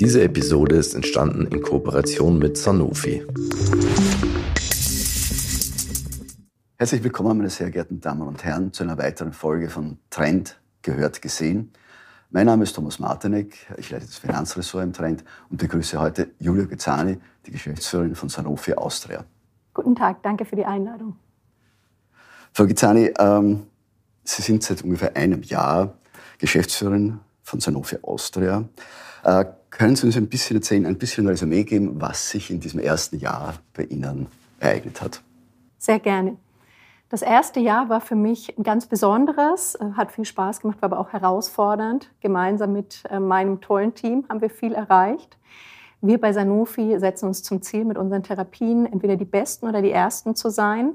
Diese Episode ist entstanden in Kooperation mit Sanofi. Herzlich willkommen, meine sehr geehrten Damen und Herren, zu einer weiteren Folge von Trend gehört gesehen. Mein Name ist Thomas Martinek, ich leite das Finanzressort im Trend und begrüße heute Julia Gezzani, die Geschäftsführerin von Sanofi Austria. Guten Tag, danke für die Einladung. Frau Gezzani, ähm, Sie sind seit ungefähr einem Jahr Geschäftsführerin von Sanofi Austria. Äh, können Sie uns ein bisschen erzählen, ein bisschen Resümee geben, was sich in diesem ersten Jahr bei Ihnen ereignet hat? Sehr gerne. Das erste Jahr war für mich ein ganz besonderes, äh, hat viel Spaß gemacht, war aber auch herausfordernd. Gemeinsam mit äh, meinem tollen Team haben wir viel erreicht. Wir bei Sanofi setzen uns zum Ziel, mit unseren Therapien entweder die besten oder die ersten zu sein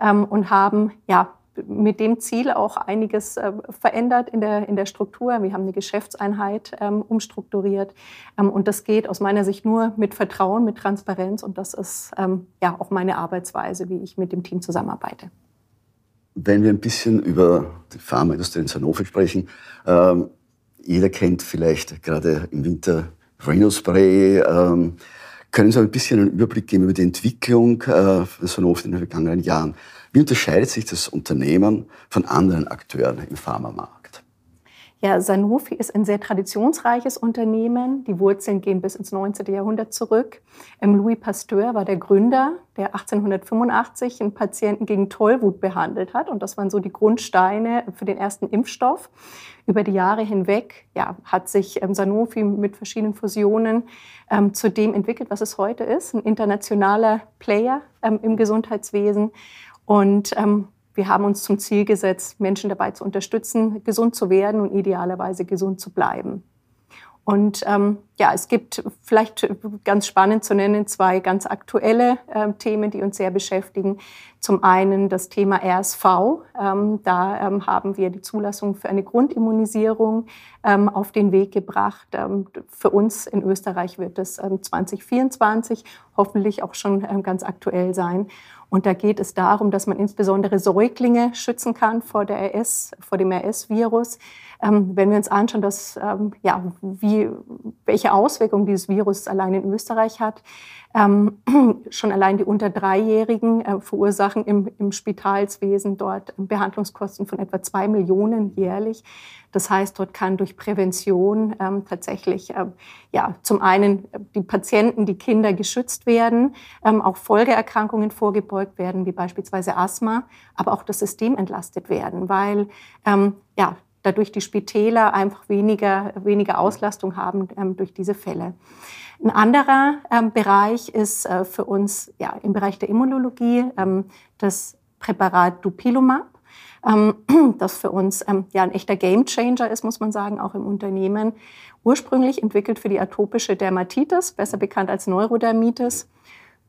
ähm, und haben ja mit dem Ziel auch einiges äh, verändert in der, in der Struktur. Wir haben eine Geschäftseinheit ähm, umstrukturiert. Ähm, und das geht aus meiner Sicht nur mit Vertrauen, mit Transparenz. Und das ist ähm, ja auch meine Arbeitsweise, wie ich mit dem Team zusammenarbeite. Wenn wir ein bisschen über die Pharmaindustrie in Sanofi sprechen, ähm, jeder kennt vielleicht gerade im Winter Rhinospray. Ähm, können Sie ein bisschen einen Überblick geben über die Entwicklung äh, von Sanofi in den vergangenen Jahren? Wie unterscheidet sich das Unternehmen von anderen Akteuren im Pharmamarkt? Ja, Sanofi ist ein sehr traditionsreiches Unternehmen. Die Wurzeln gehen bis ins 19. Jahrhundert zurück. Ähm, Louis Pasteur war der Gründer, der 1885 einen Patienten gegen Tollwut behandelt hat. Und das waren so die Grundsteine für den ersten Impfstoff. Über die Jahre hinweg ja, hat sich ähm, Sanofi mit verschiedenen Fusionen ähm, zu dem entwickelt, was es heute ist. Ein internationaler Player ähm, im Gesundheitswesen. Und ähm, wir haben uns zum Ziel gesetzt, Menschen dabei zu unterstützen, gesund zu werden und idealerweise gesund zu bleiben. Und ähm, ja, es gibt vielleicht ganz spannend zu nennen zwei ganz aktuelle äh, Themen, die uns sehr beschäftigen. Zum einen das Thema RSV. Ähm, da ähm, haben wir die Zulassung für eine Grundimmunisierung ähm, auf den Weg gebracht. Ähm, für uns in Österreich wird 2024 ähm, hoffentlich auch schon ähm, ganz aktuell sein. Und da geht es darum, dass man insbesondere Säuglinge schützen kann vor, der RS, vor dem RS-Virus. Ähm, wenn wir uns anschauen, dass, ähm, ja, wie, welche Auswirkungen dieses Virus allein in Österreich hat, ähm, schon allein die unter Dreijährigen äh, verursachen im, im Spitalswesen dort Behandlungskosten von etwa zwei Millionen jährlich. Das heißt, dort kann durch Prävention ähm, tatsächlich äh, ja, zum einen die Patienten, die Kinder geschützt werden, ähm, auch Folgeerkrankungen vorgebeugt werden, wie beispielsweise Asthma, aber auch das System entlastet werden, weil ähm, ja, dadurch die Spitäler einfach weniger, weniger Auslastung haben ähm, durch diese Fälle. Ein anderer ähm, Bereich ist äh, für uns ja, im Bereich der Immunologie ähm, das Präparat Dupilumab, ähm, das für uns ähm, ja, ein echter Gamechanger ist, muss man sagen, auch im Unternehmen. Ursprünglich entwickelt für die atopische Dermatitis, besser bekannt als Neurodermitis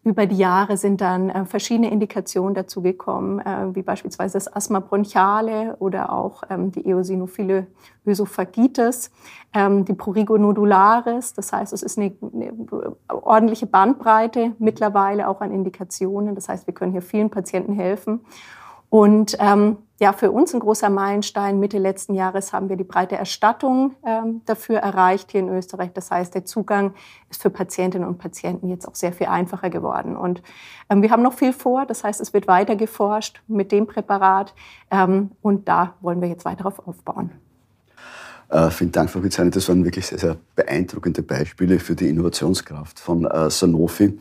über die Jahre sind dann äh, verschiedene Indikationen dazugekommen, äh, wie beispielsweise das Asthma bronchiale oder auch ähm, die eosinophile Ösophagitis, ähm, die Prurigo nodularis. Das heißt, es ist eine, eine, ordentliche Bandbreite mittlerweile auch an Indikationen. Das heißt, wir können hier vielen Patienten helfen. Und ähm, ja, für uns ein großer Meilenstein. Mitte letzten Jahres haben wir die breite Erstattung ähm, dafür erreicht hier in Österreich. Das heißt, der Zugang ist für Patientinnen und Patienten jetzt auch sehr viel einfacher geworden. Und ähm, wir haben noch viel vor. Das heißt, es wird weiter geforscht mit dem Präparat. Ähm, und da wollen wir jetzt weiter darauf aufbauen. Äh, vielen Dank, Frau Witzani. Das waren wirklich sehr, sehr beeindruckende Beispiele für die Innovationskraft von äh, Sanofi.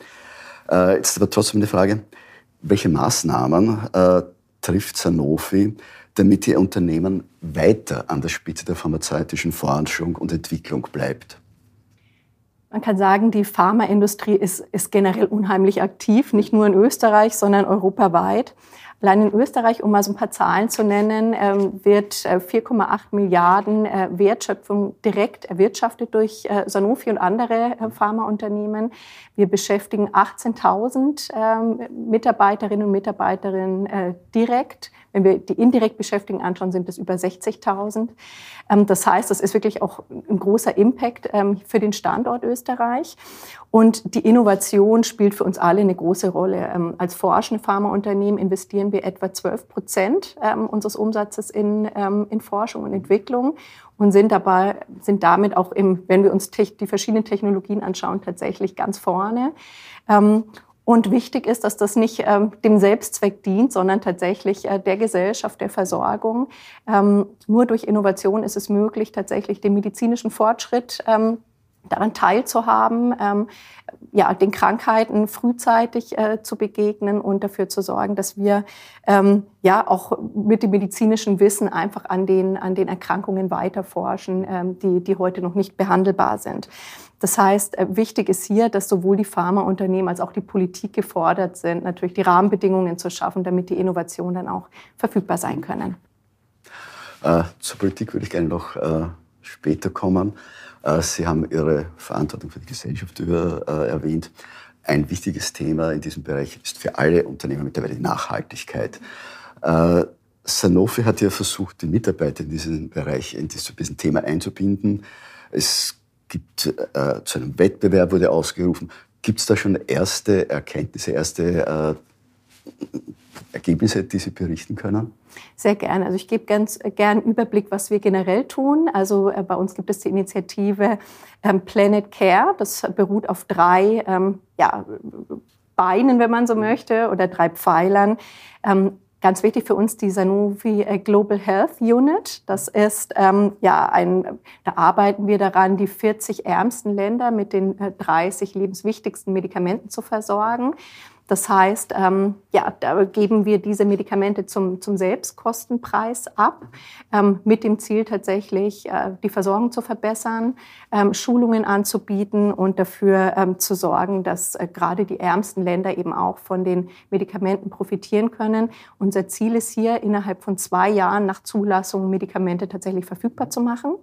Äh, jetzt aber trotzdem eine Frage. Welche Maßnahmen äh, trifft Sanofi, damit Ihr Unternehmen weiter an der Spitze der pharmazeutischen Forschung und Entwicklung bleibt? Man kann sagen, die Pharmaindustrie ist, ist generell unheimlich aktiv, nicht nur in Österreich, sondern europaweit. Allein in Österreich, um mal so ein paar Zahlen zu nennen, ähm, wird 4,8 äh, Milliarden äh, Wertschöpfung direkt erwirtschaftet durch äh, Sanofi und andere Pharmaunternehmen. Wir beschäftigen 18.000 ähm, Mitarbeiterinnen und Mitarbeiter direkt. Wenn wir die indirekt Beschäftigten anschauen, sind es über 60.000. Ähm, das heißt, das ist wirklich auch ein großer Impact für den Standort Österreich. Und die Innovation spielt für uns alle eine große Rolle. Als forschende Pharmaunternehmen investieren wir etwa 12 Prozent ähm, unseres Umsatzes in, ähm, in Forschung und Entwicklung und sind dabei, sind damit auch im, wenn wir uns die verschiedenen Technologien anschauen, tatsächlich ganz vorne. Ähm, und wichtig ist, dass das nicht ähm, dem Selbstzweck dient, sondern tatsächlich äh, der Gesellschaft, der Versorgung. Ähm, nur durch Innovation ist es möglich, tatsächlich den medizinischen Fortschritt ähm, daran teilzuhaben, ähm, ja, den Krankheiten frühzeitig äh, zu begegnen und dafür zu sorgen, dass wir ähm, ja auch mit dem medizinischen Wissen einfach an den, an den Erkrankungen weiterforschen, ähm, die, die heute noch nicht behandelbar sind. Das heißt, äh, wichtig ist hier, dass sowohl die Pharmaunternehmen als auch die Politik gefordert sind, natürlich die Rahmenbedingungen zu schaffen, damit die Innovationen dann auch verfügbar sein können. Äh, zur Politik würde ich gerne noch äh, später kommen. Äh, Sie haben Ihre Verantwortung für die Gesellschaft über, äh, erwähnt. Ein wichtiges Thema in diesem Bereich ist für alle Unternehmen mittlerweile Nachhaltigkeit. Äh, Sanofi hat ja versucht, die Mitarbeiter in diesem Bereich, in diesem Thema einzubinden. Es gibt äh, zu einem Wettbewerb wurde ausgerufen. Gibt es da schon erste Erkenntnisse, erste äh, Ergebnisse, die Sie berichten können? Sehr gerne. Also ich gebe ganz gern Überblick, was wir generell tun. Also äh, bei uns gibt es die Initiative ähm, Planet Care. Das beruht auf drei ähm, ja, Beinen, wenn man so möchte, oder drei Pfeilern. Ähm, Ganz wichtig für uns die Sanofi äh, Global Health Unit. Das ist ähm, ja ein, da arbeiten wir daran, die 40 ärmsten Länder mit den 30 äh, lebenswichtigsten Medikamenten zu versorgen. Das heißt, ähm, ja, da geben wir diese Medikamente zum, zum Selbstkostenpreis ab, ähm, mit dem Ziel tatsächlich, äh, die Versorgung zu verbessern, ähm, Schulungen anzubieten und dafür ähm, zu sorgen, dass äh, gerade die ärmsten Länder eben auch von den Medikamenten profitieren können. Unser Ziel ist hier, innerhalb von zwei Jahren nach Zulassung Medikamente tatsächlich verfügbar zu machen.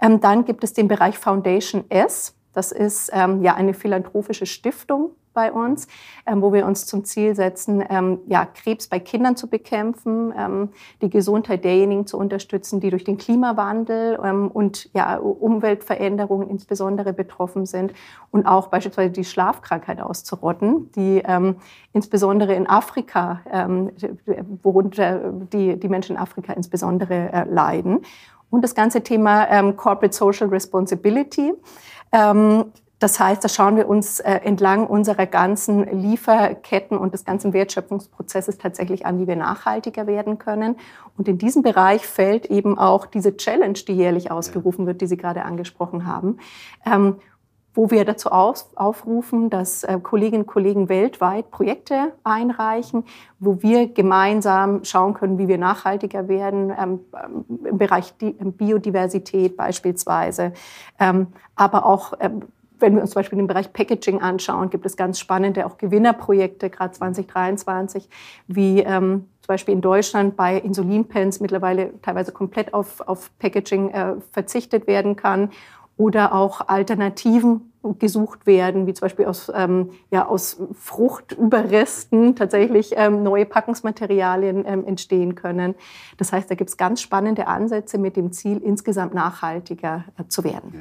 Ähm, dann gibt es den Bereich Foundation S. Das ist ähm, ja eine philanthropische Stiftung, bei uns, ähm, wo wir uns zum Ziel setzen, ähm, ja, Krebs bei Kindern zu bekämpfen, ähm, die Gesundheit derjenigen zu unterstützen, die durch den Klimawandel ähm, und ja, Umweltveränderungen insbesondere betroffen sind und auch beispielsweise die Schlafkrankheit auszurotten, die ähm, insbesondere in Afrika, ähm, worunter die, die Menschen in Afrika insbesondere äh, leiden. Und das ganze Thema Corporate Social Responsibility. Das heißt, da schauen wir uns äh, entlang unserer ganzen Lieferketten und des ganzen Wertschöpfungsprozesses tatsächlich an, wie wir nachhaltiger werden können. Und in diesem Bereich fällt eben auch diese Challenge, die jährlich ausgerufen wird, die Sie gerade angesprochen haben. Ähm, wo wir dazu aufrufen, dass äh, Kolleginnen und Kollegen weltweit Projekte einreichen, wo wir gemeinsam schauen können, wie wir nachhaltiger werden, ähm, im Bereich Biodiversität beispielsweise, ähm, aber auch wenn wir uns zum Beispiel den Bereich Packaging anschauen, gibt es ganz spannende auch Gewinnerprojekte, gerade 2023, wie ähm, zum Beispiel in Deutschland bei Insulinpens mittlerweile teilweise komplett auf, auf Packaging äh, verzichtet werden kann oder auch Alternativen gesucht werden, wie zum Beispiel aus, ähm, ja, aus Fruchtüberresten tatsächlich ähm, neue Packungsmaterialien ähm, entstehen können. Das heißt, da gibt es ganz spannende Ansätze mit dem Ziel, insgesamt nachhaltiger äh, zu werden. Ja.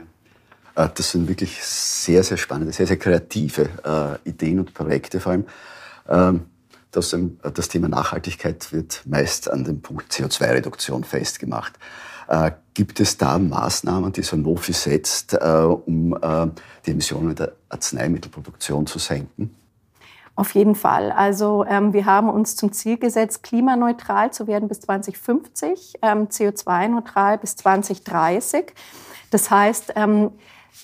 Äh, das sind wirklich sehr, sehr spannende, sehr, sehr kreative äh, Ideen und Projekte vor allem. Ähm, das, das, Thema Nachhaltigkeit wird meist an dem Punkt CO2-Reduktion festgemacht. Äh, gibt es da Maßnahmen, die Sanofi setzt, um die Emissionen der Arzneimittelproduktion zu senken? Auf jeden Fall. Also ähm, wir haben uns zum Ziel gesetzt, klimaneutral zu werden bis 2050, ähm, CO2-neutral bis 2030. Das heißt, ähm,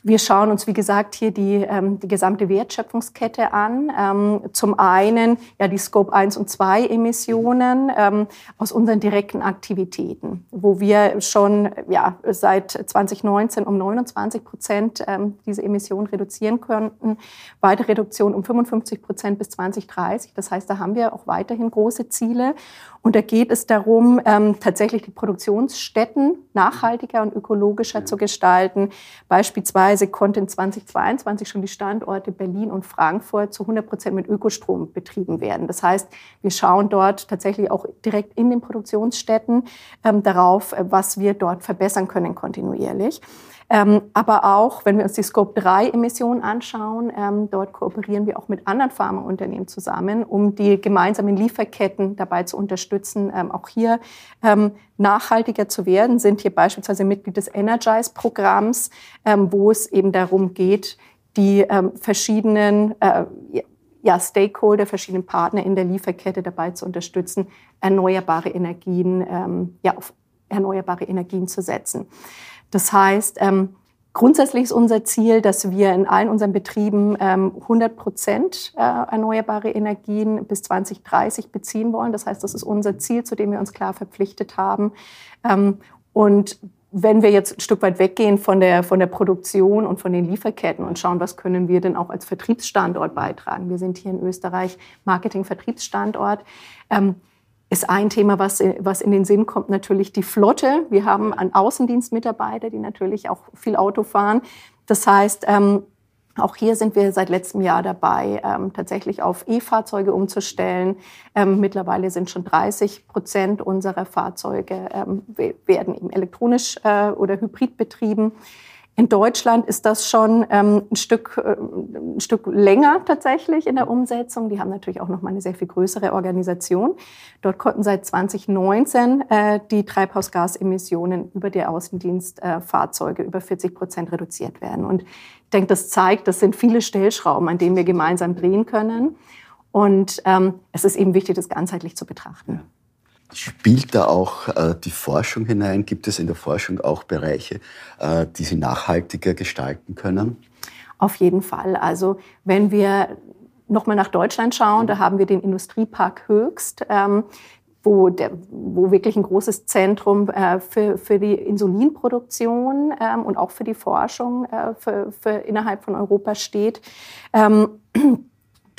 wir schauen uns, wie gesagt, hier die, ähm, die gesamte Wertschöpfungskette an. Ähm, zum einen ja die Scope 1 und 2 Emissionen ähm, aus unseren direkten Aktivitäten, wo wir schon ja, seit 2019 um 29 Prozent ähm, diese Emissionen reduzieren könnten. Weitere Reduktion um 55 Prozent bis 2030. Das heißt, da haben wir auch weiterhin große Ziele. Und da geht es darum, ähm, tatsächlich die Produktionsstätten nachhaltiger und ökologischer zu gestalten. Beispielsweise konnten 2022 schon die Standorte Berlin und Frankfurt zu 100 Prozent mit Ökostrom betrieben werden. Das heißt, wir schauen dort tatsächlich auch direkt in den Produktionsstätten ähm, darauf, äh, was wir dort verbessern können kontinuierlich. Ähm, aber auch, wenn wir uns die Scope-3-Emissionen anschauen, ähm, dort kooperieren wir auch mit anderen Pharmaunternehmen zusammen, um die gemeinsamen Lieferketten dabei zu unterstützen, ähm, auch hier ähm, nachhaltiger zu werden, sind hier beispielsweise Mitglied des Energize-Programms, ähm, wo es eben darum geht, die ähm, verschiedenen äh, ja, Stakeholder, verschiedenen Partner in der Lieferkette dabei zu unterstützen, erneuerbare Energien, ähm, ja, auf erneuerbare Energien zu setzen. Das heißt, ähm, grundsätzlich ist unser Ziel, dass wir in allen unseren Betrieben ähm, 100 Prozent äh, erneuerbare Energien bis 2030 beziehen wollen. Das heißt, das ist unser Ziel, zu dem wir uns klar verpflichtet haben. Ähm, und wenn wir jetzt ein Stück weit weggehen von der, von der Produktion und von den Lieferketten und schauen, was können wir denn auch als Vertriebsstandort beitragen. Wir sind hier in Österreich Marketing-Vertriebsstandort. Ähm, ist ein Thema, was, was in den Sinn kommt, natürlich die Flotte. Wir haben einen Außendienstmitarbeiter, die natürlich auch viel Auto fahren. Das heißt, ähm, auch hier sind wir seit letztem Jahr dabei, ähm, tatsächlich auf E-Fahrzeuge umzustellen. Ähm, mittlerweile sind schon 30 Prozent unserer Fahrzeuge ähm, werden eben elektronisch äh, oder hybrid betrieben. In Deutschland ist das schon ähm, ein, Stück, äh, ein Stück länger tatsächlich in der Umsetzung. Die haben natürlich auch noch mal eine sehr viel größere Organisation. Dort konnten seit 2019 äh, die Treibhausgasemissionen über die Außendienstfahrzeuge äh, über 40 Prozent reduziert werden. Und ich denke, das zeigt, das sind viele Stellschrauben, an denen wir gemeinsam drehen können. Und ähm, es ist eben wichtig, das ganzheitlich zu betrachten. Spielt da auch äh, die Forschung hinein? Gibt es in der Forschung auch Bereiche, äh, die Sie nachhaltiger gestalten können? Auf jeden Fall. Also wenn wir nochmal nach Deutschland schauen, da haben wir den Industriepark Höchst. Ähm, wo, der, wo wirklich ein großes Zentrum äh, für, für die Insulinproduktion ähm, und auch für die Forschung äh, für, für innerhalb von Europa steht. Ähm,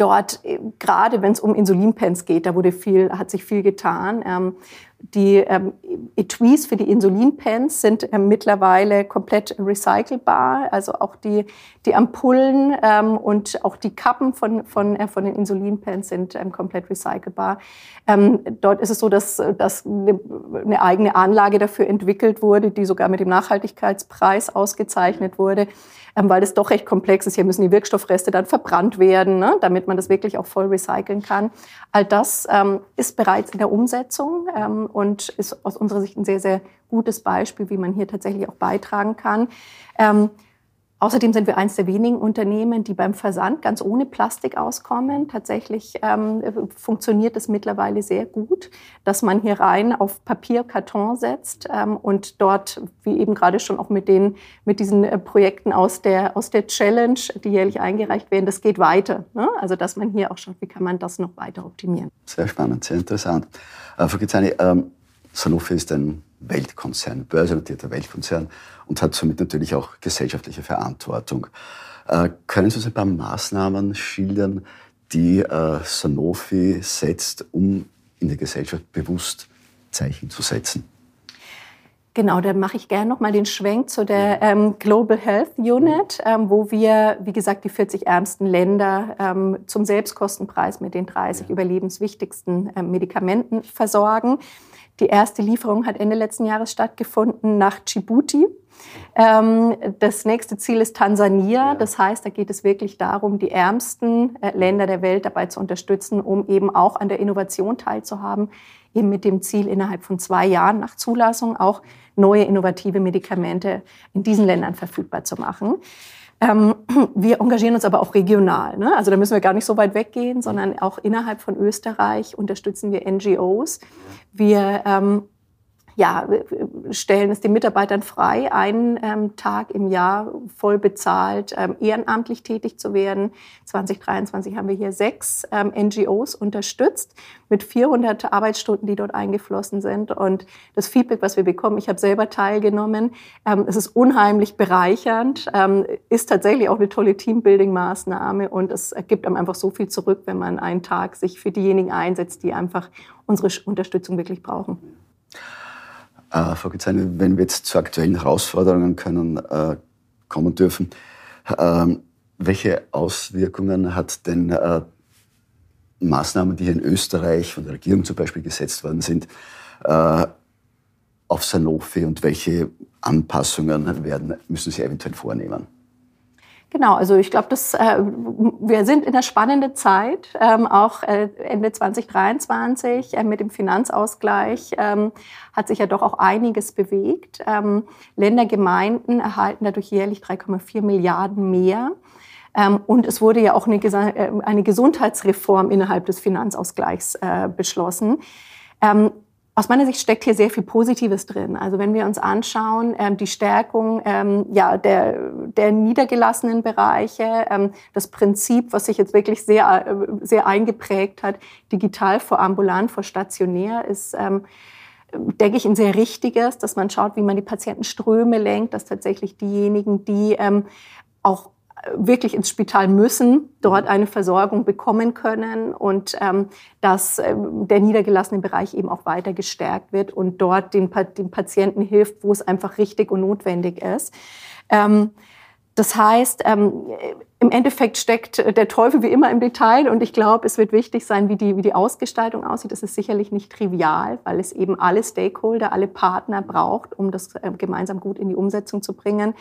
dort, äh, gerade wenn es um Insulinpens geht, da wurde viel, hat sich viel getan. Ähm, die ähm, Etuis für die Insulinpens sind ähm, mittlerweile komplett recycelbar. Also auch die, die Ampullen ähm, und auch die Kappen von, von, äh, von den Insulinpens sind ähm, komplett recycelbar. Ähm, dort ist es so, dass, dass eine, eigene Anlage dafür entwickelt wurde, die sogar mit dem Nachhaltigkeitspreis ausgezeichnet wurde ähm, weil das doch recht komplex ist. Hier müssen die Wirkstoffreste dann verbrannt werden, ne, damit man das wirklich auch voll recyceln kann. All das ähm, ist bereits in der Umsetzung ähm, und ist aus unserer Sicht ein sehr, sehr gutes Beispiel, wie man hier tatsächlich auch beitragen kann. Außerdem sind wir eines der wenigen Unternehmen, die beim Versand ganz ohne Plastik auskommen. Tatsächlich ähm, funktioniert es mittlerweile sehr gut, dass man hier rein auf Papier, Karton setzt ähm, und dort, wie eben gerade schon auch mit, den, mit diesen äh, Projekten aus der, aus der Challenge, die jährlich eingereicht werden, das geht weiter. Ne? Also dass man hier auch schaut, wie kann man das noch weiter optimieren. Sehr spannend, sehr interessant. Äh, Frau Gizani, ähm, Sanofi ist ein Weltkonzern, börsennotierter Weltkonzern und hat somit natürlich auch gesellschaftliche Verantwortung. Äh, können Sie uns ein paar Maßnahmen schildern, die äh, Sanofi setzt, um in der Gesellschaft bewusst Zeichen zu setzen? Genau, dann mache ich gerne noch mal den Schwenk zu der ähm, Global Health Unit, ähm, wo wir, wie gesagt, die 40 ärmsten Länder ähm, zum Selbstkostenpreis mit den 30 überlebenswichtigsten ähm, Medikamenten versorgen. Die erste Lieferung hat Ende letzten Jahres stattgefunden nach Djibouti. Ähm, das nächste Ziel ist Tansania. Das heißt, da geht es wirklich darum, die ärmsten äh, Länder der Welt dabei zu unterstützen, um eben auch an der Innovation teilzuhaben, eben mit dem Ziel, innerhalb von zwei Jahren nach Zulassung auch neue innovative Medikamente in diesen Ländern verfügbar zu machen. Ähm, wir engagieren uns aber auch regional. Ne? Also da müssen wir gar nicht so weit weggehen, sondern auch innerhalb von Österreich unterstützen wir NGOs. Wir ähm, ja, stellen es den Mitarbeitern frei, einen ähm, Tag im Jahr voll bezahlt ähm, ehrenamtlich tätig zu werden. 2023 haben wir hier sechs ähm, NGOs unterstützt mit 400 Arbeitsstunden, die dort eingeflossen sind. Und das Feedback, was wir bekommen, ich habe selber teilgenommen, ähm, es ist unheimlich bereichernd, ähm, ist tatsächlich auch eine tolle Teambuilding-Maßnahme und es gibt einem einfach so viel zurück, wenn man einen Tag sich für diejenigen einsetzt, die einfach unsere Unterstützung wirklich brauchen. Äh, Frau Gizani, wenn wir jetzt zu aktuellen Herausforderungen können, äh, kommen dürfen, äh, welche Auswirkungen hat denn äh, Maßnahmen, die hier in Österreich von der Regierung zum Beispiel gesetzt worden sind, äh, auf Sanofi und welche Anpassungen werden, müssen Sie eventuell vornehmen? Genau, also ich glaube, dass äh, wir sind in einer spannenden Zeit, ähm, auch äh, Ende 2023 äh, mit dem Finanzausgleich ähm, hat sich ja doch auch einiges bewegt. Ähm, Länder, erhalten dadurch jährlich 3,4 Milliarden mehr. Ähm, und es wurde ja auch eine, äh, eine Gesundheitsreform innerhalb des Finanzausgleichs äh, beschlossen. Ähm, aus meiner Sicht steckt hier sehr viel Positives drin. Also wenn wir uns anschauen, ähm, die Stärkung ähm, ja, der, der niedergelassenen Bereiche, ähm, das Prinzip, was sich jetzt wirklich sehr, äh, sehr eingeprägt hat, digital vor ambulant, vor stationär, ist, ähm, denke ich, ein sehr richtiges, dass man schaut, wie man die Patientenströme lenkt, dass tatsächlich diejenigen, die ähm, auch wirklich ins Spital müssen, dort eine Versorgung bekommen können und ähm, dass ähm, der niedergelassene Bereich eben auch weiter gestärkt wird und dort den, den Patienten hilft, wo es einfach richtig und notwendig ist. Ähm, das heißt, ähm, im Endeffekt steckt der Teufel wie immer im Detail und ich glaube, es wird wichtig sein, wie die, wie die Ausgestaltung aussieht. Das ist sicherlich nicht trivial, weil es eben alle Stakeholder, alle Partner braucht, um das äh, gemeinsam gut in die Umsetzung zu bringen.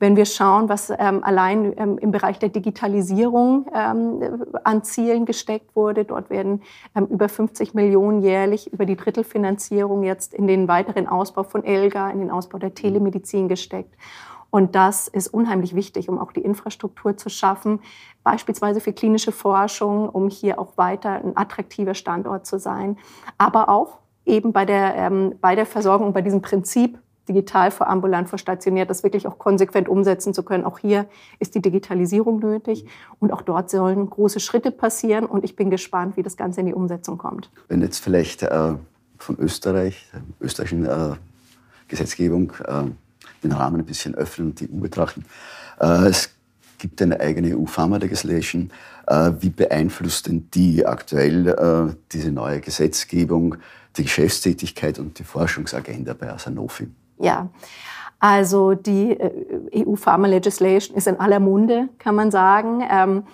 Wenn wir schauen, was ähm, allein ähm, im Bereich der Digitalisierung ähm, an Zielen gesteckt wurde, dort werden ähm, über 50 Millionen jährlich über die Drittelfinanzierung jetzt in den weiteren Ausbau von ELGA, in den Ausbau der Telemedizin gesteckt. Und das ist unheimlich wichtig, um auch die Infrastruktur zu schaffen, beispielsweise für klinische Forschung, um hier auch weiter ein attraktiver Standort zu sein, aber auch eben bei der, ähm, bei der Versorgung, bei diesem Prinzip digital vor ambulant vor stationiert, das wirklich auch konsequent umsetzen zu können. Auch hier ist die Digitalisierung nötig und auch dort sollen große Schritte passieren und ich bin gespannt, wie das Ganze in die Umsetzung kommt. Wenn jetzt vielleicht äh, von Österreich, der österreichischen äh, Gesetzgebung, äh, den Rahmen ein bisschen öffnen und die EU betrachten. Äh, es gibt eine eigene EU-Pharma-Legislation. Äh, wie beeinflusst denn die aktuell äh, diese neue Gesetzgebung die Geschäftstätigkeit und die Forschungsagenda bei Sanofi? Ja, also die äh, EU Pharma Legislation ist in aller Munde, kann man sagen. Ähm,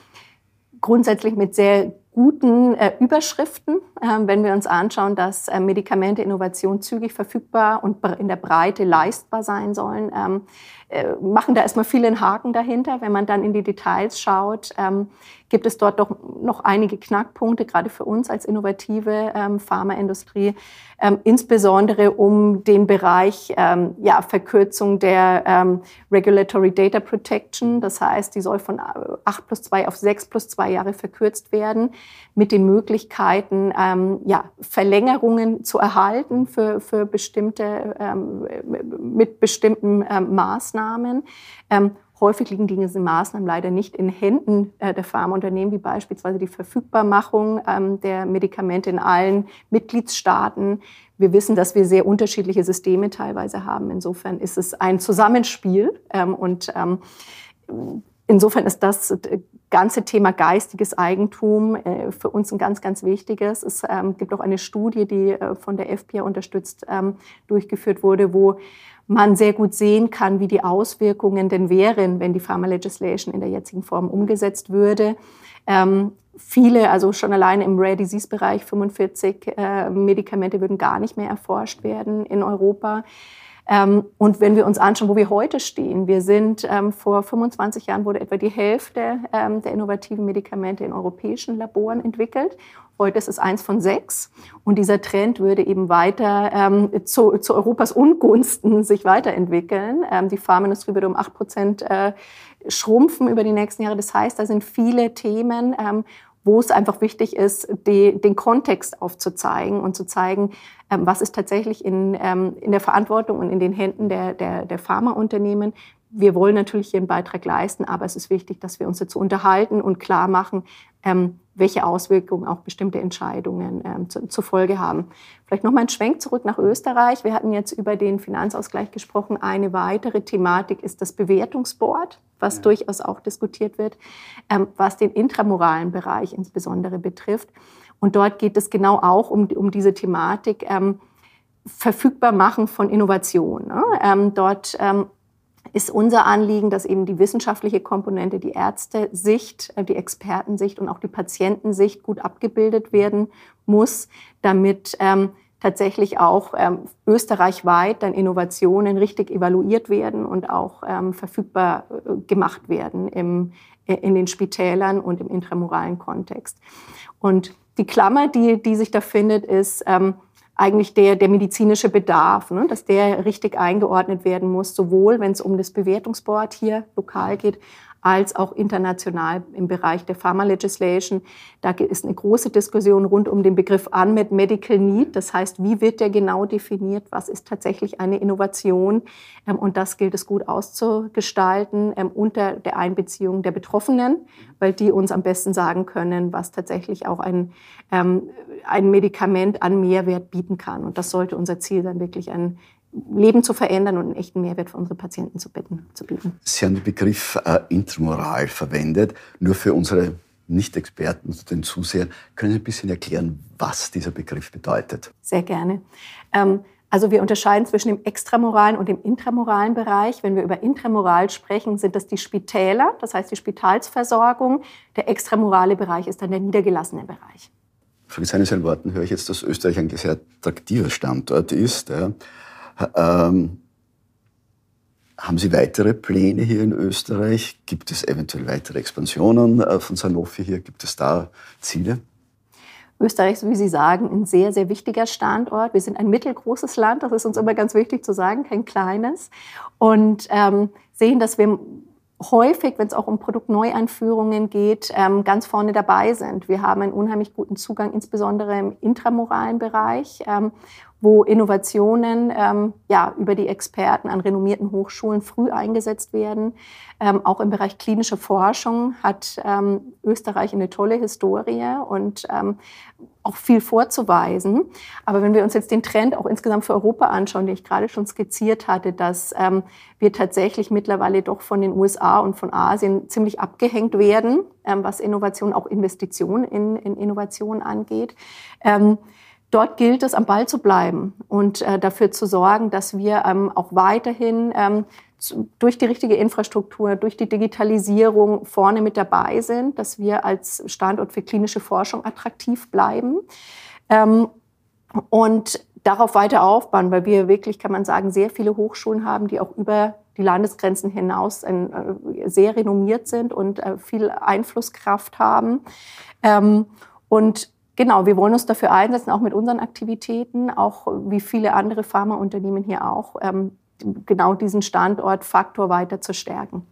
grundsätzlich mit sehr guten äh, Überschriften, wenn wir uns anschauen, dass äh, Medikamente Innovation zügig verfügbar und in der Breite leistbar sein sollen. Ähm, äh, machen da erstmal viele Haken dahinter. Wenn man dann in die Details schaut, ähm, gibt es dort doch noch einige Knackpunkte, gerade für uns als innovative ähm, Pharmaindustrie, ähm, insbesondere um den Bereich ähm, ja, Verkürzung der ähm, Regulatory Data Protection. Das heißt, die soll von 8 plus 2 auf 6 plus 2 Jahre verkürzt werden, mit den Möglichkeiten, ähm, ja, Verlängerungen zu erhalten für, für bestimmte, ähm, mit bestimmten ähm, Maßnahmen. Ähm, Häufig liegen diese Maßnahmen leider nicht in Händen äh, der Pharmaunternehmen, wie beispielsweise die Verfügbarmachung ähm, der Medikamente in allen Mitgliedstaaten. Wir wissen, dass wir sehr unterschiedliche Systeme teilweise haben. Insofern ist es ein Zusammenspiel ähm, und insofern ist das äh, ganze Thema geistiges Eigentum äh, für uns ein ganz, ganz wichtiges. Es gibt auch eine Studie, die von der FPA unterstützt durchgeführt wurde, wo man sehr gut sehen kann, wie die Auswirkungen denn wären, wenn die Pharma Legislation in der jetzigen Form umgesetzt würde. Ähm, viele, also schon alleine im Rare Disease Bereich, 45 äh, Medikamente würden gar nicht mehr erforscht werden in Europa. Ähm, und wenn wir uns anschauen, wo wir heute stehen, wir sind ähm, vor 25 Jahren wurde etwa die Hälfte ähm, der innovativen Medikamente in europäischen Laboren entwickelt. Heute ist es eins von sechs. Und dieser Trend würde eben weiter ähm, zu, zu Europas Ungunsten sich weiterentwickeln. Ähm, die Pharmaindustrie würde um acht Prozent äh, schrumpfen über die nächsten Jahre. Das heißt, da sind viele Themen, ähm, wo es einfach wichtig ist, die, den Kontext aufzuzeigen und zu zeigen, ähm, was ist tatsächlich in, ähm, in der Verantwortung und in den Händen der, der, der Pharmaunternehmen. Wir wollen natürlich hier einen Beitrag leisten, aber es ist wichtig, dass wir uns dazu unterhalten und klar machen, ähm, welche Auswirkungen auch bestimmte Entscheidungen ähm, zu, zur Folge haben. Vielleicht noch mal ein Schwenk zurück nach Österreich. Wir hatten jetzt über den Finanzausgleich gesprochen. Eine weitere Thematik ist das Bewertungsboard, was ja. durchaus auch diskutiert wird, ähm, was den intramoralen Bereich insbesondere betrifft. Und dort geht es genau auch um, um diese Thematik. Ähm, verfügbar machen von Innovation. Ne? Ähm, dort ähm, ist unser Anliegen, dass eben die wissenschaftliche Komponente, die Ärzte-Sicht, äh, die Expertensicht und auch die Patientensicht gut abgebildet werden muss, damit ähm, tatsächlich auch ähm, österreichweit dann Innovationen richtig evaluiert werden und auch ähm, verfügbar äh, gemacht werden im, in den Spitälern und im intramuralen Kontext. Und die Klammer, die, die sich da findet, ist ähm, eigentlich der, der medizinische Bedarf, ne? dass der richtig eingeordnet werden muss, sowohl wenn es um das Bewertungsboard hier lokal geht, als auch international im Bereich der Pharma Legislation. Da ist eine große Diskussion rund um den Begriff Unmet Medical Need. Das heißt, wie wird der genau definiert? Was ist tatsächlich eine Innovation? Ähm, und das gilt es gut auszugestalten ähm, unter der Einbeziehung der Betroffenen, weil die uns am besten sagen können, was tatsächlich auch ein, ähm, ein Medikament an Mehrwert bieten kann. Und das sollte unser Ziel sein, wirklich ein Leben zu verändern und einen echten Mehrwert für unsere Patienten zu, bitten, zu bieten. Sie haben den Begriff äh, Intramoral verwendet. Nur für unsere Nicht-Experten, also den Zusehern, können Sie ein bisschen erklären, was dieser Begriff bedeutet? Sehr gerne. Ähm, also wir unterscheiden zwischen dem extramoralen und dem intramoralen Bereich. Wenn wir über intramoral sprechen, sind das die Spitäler, das heißt die Spitalsversorgung. Der extramorale Bereich ist dann der niedergelassene Bereich. Von seinen Worten höre ich jetzt, dass Österreich ein sehr attraktiver Standort ist. Ja. Ähm, haben Sie weitere Pläne hier in Österreich? Gibt es eventuell weitere Expansionen äh, von Sanofi hier? Gibt es da Ziele? Österreich, so wie Sie sagen, ein sehr, sehr wichtiger Standort. Wir sind ein mittelgroßes Land, das ist uns immer ganz wichtig zu sagen, kein kleines. Und ähm, sehen, dass wir häufig, wenn es auch um Produktneueinführungen geht, ähm, ganz vorne dabei sind. Wir haben einen unheimlich guten Zugang, insbesondere im intramoralen Bereich. Ähm, wo Innovationen ähm, ja, über die Experten an renommierten Hochschulen früh eingesetzt werden. Ähm, auch im Bereich klinische Forschung hat ähm, Österreich eine tolle Historie und ähm, auch viel vorzuweisen. Aber wenn wir uns jetzt den Trend auch insgesamt für Europa anschauen, den ich gerade schon skizziert hatte, dass ähm, wir tatsächlich mittlerweile doch von den USA und von Asien ziemlich abgehängt werden, ähm, was Innovation, auch Investitionen in, in Innovation angeht dort gilt es, am Ball zu bleiben und äh, dafür zu sorgen, dass wir ähm, auch weiterhin ähm, durch die richtige Infrastruktur, durch die Digitalisierung vorne mit dabei sind, dass wir als Standort für klinische Forschung attraktiv bleiben. Ähm, und darauf weiter aufbauen, weil wir wirklich, kann man sagen, sehr viele Hochschulen haben, die auch über die Landesgrenzen hinaus ein, äh, sehr renommiert sind und äh, viel Einflusskraft haben. Ähm, und Genau, wir wollen uns dafür einsetzen, auch mit unseren Aktivitäten, auch wie viele andere Pharmaunternehmen hier auch, ähm, genau diesen Standortfaktor weiter zu stärken.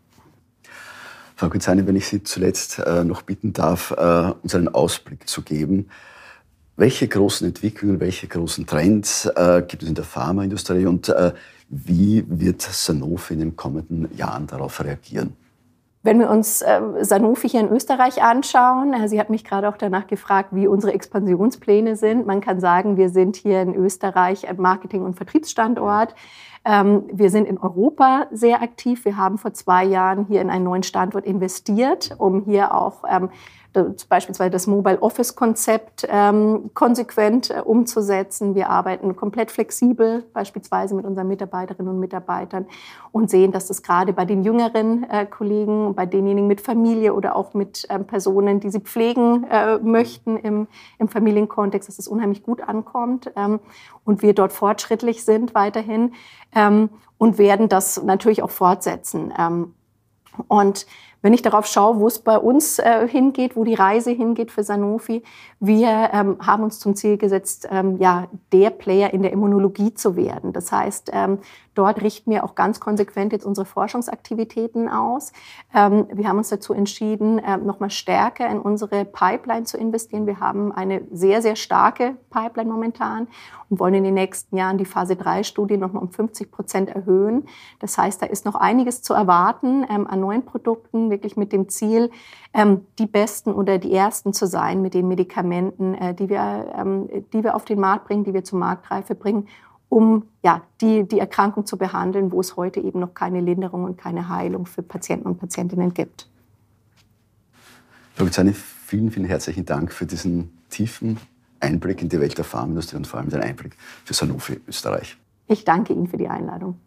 Frau Guzani, wenn ich Sie zuletzt äh, noch bitten darf, äh, uns einen Ausblick zu geben. Welche großen Entwicklungen, welche großen Trends äh, gibt es in der Pharmaindustrie und wie wird Sanofi in den kommenden Jahren darauf reagieren? Wenn wir uns äh, Sanofi hier in Österreich anschauen, äh, sie hat mich gerade auch danach gefragt, wie unsere Expansionspläne sind. Man kann sagen, wir sind hier in Österreich ein Marketing- und Vertriebsstandort. Ähm, wir sind in Europa sehr aktiv. Wir haben vor zwei Jahren hier in einen neuen Standort investiert, um hier auch ähm, beispielsweise das Mobile Office Konzept ähm, konsequent äh, umzusetzen. Wir arbeiten komplett flexibel, beispielsweise mit unseren Mitarbeiterinnen und Mitarbeitern und sehen, dass das gerade bei den jüngeren äh, Kollegen, bei denjenigen mit Familie oder auch mit ähm, Personen, die sie pflegen äh, möchten im, im Familienkontext, dass es das unheimlich gut ankommt ähm, und wir dort fortschrittlich sind weiterhin ähm, und werden das natürlich auch fortsetzen. Ähm, und wenn ich darauf schaue, wo es bei uns äh, hingeht, wo die Reise hingeht für Sanofi, wir ähm, haben uns zum Ziel gesetzt, ähm, ja, der Player in der Immunologie zu werden. Das heißt, ähm, dort richten wir auch ganz konsequent jetzt unsere Forschungsaktivitäten aus. Ähm, wir haben uns dazu entschieden, äh, nochmal stärker in unsere Pipeline zu investieren. Wir haben eine sehr, sehr starke Pipeline momentan und wollen in den nächsten Jahren die Phase 3-Studie nochmal um 50 Prozent erhöhen. Das heißt, da ist noch einiges zu erwarten ähm, an neuen Produkten, wirklich mit dem Ziel, ähm, die besten oder die ersten zu sein mit den Medikamenten, äh, die, wir, ähm, die wir auf den Markt bringen, die wir zur Marktreife bringen, um ja, die, die Erkrankung zu behandeln, wo es heute eben noch keine Linderung und keine Heilung für Patienten und Patientinnen gibt. Frau Guzani, vielen, vielen herzlichen Dank für diesen tiefen Einblick in die Welt der Pharmaindustrie und vor allem den Einblick für Sanofi Österreich. Ich danke Ihnen für die Einladung.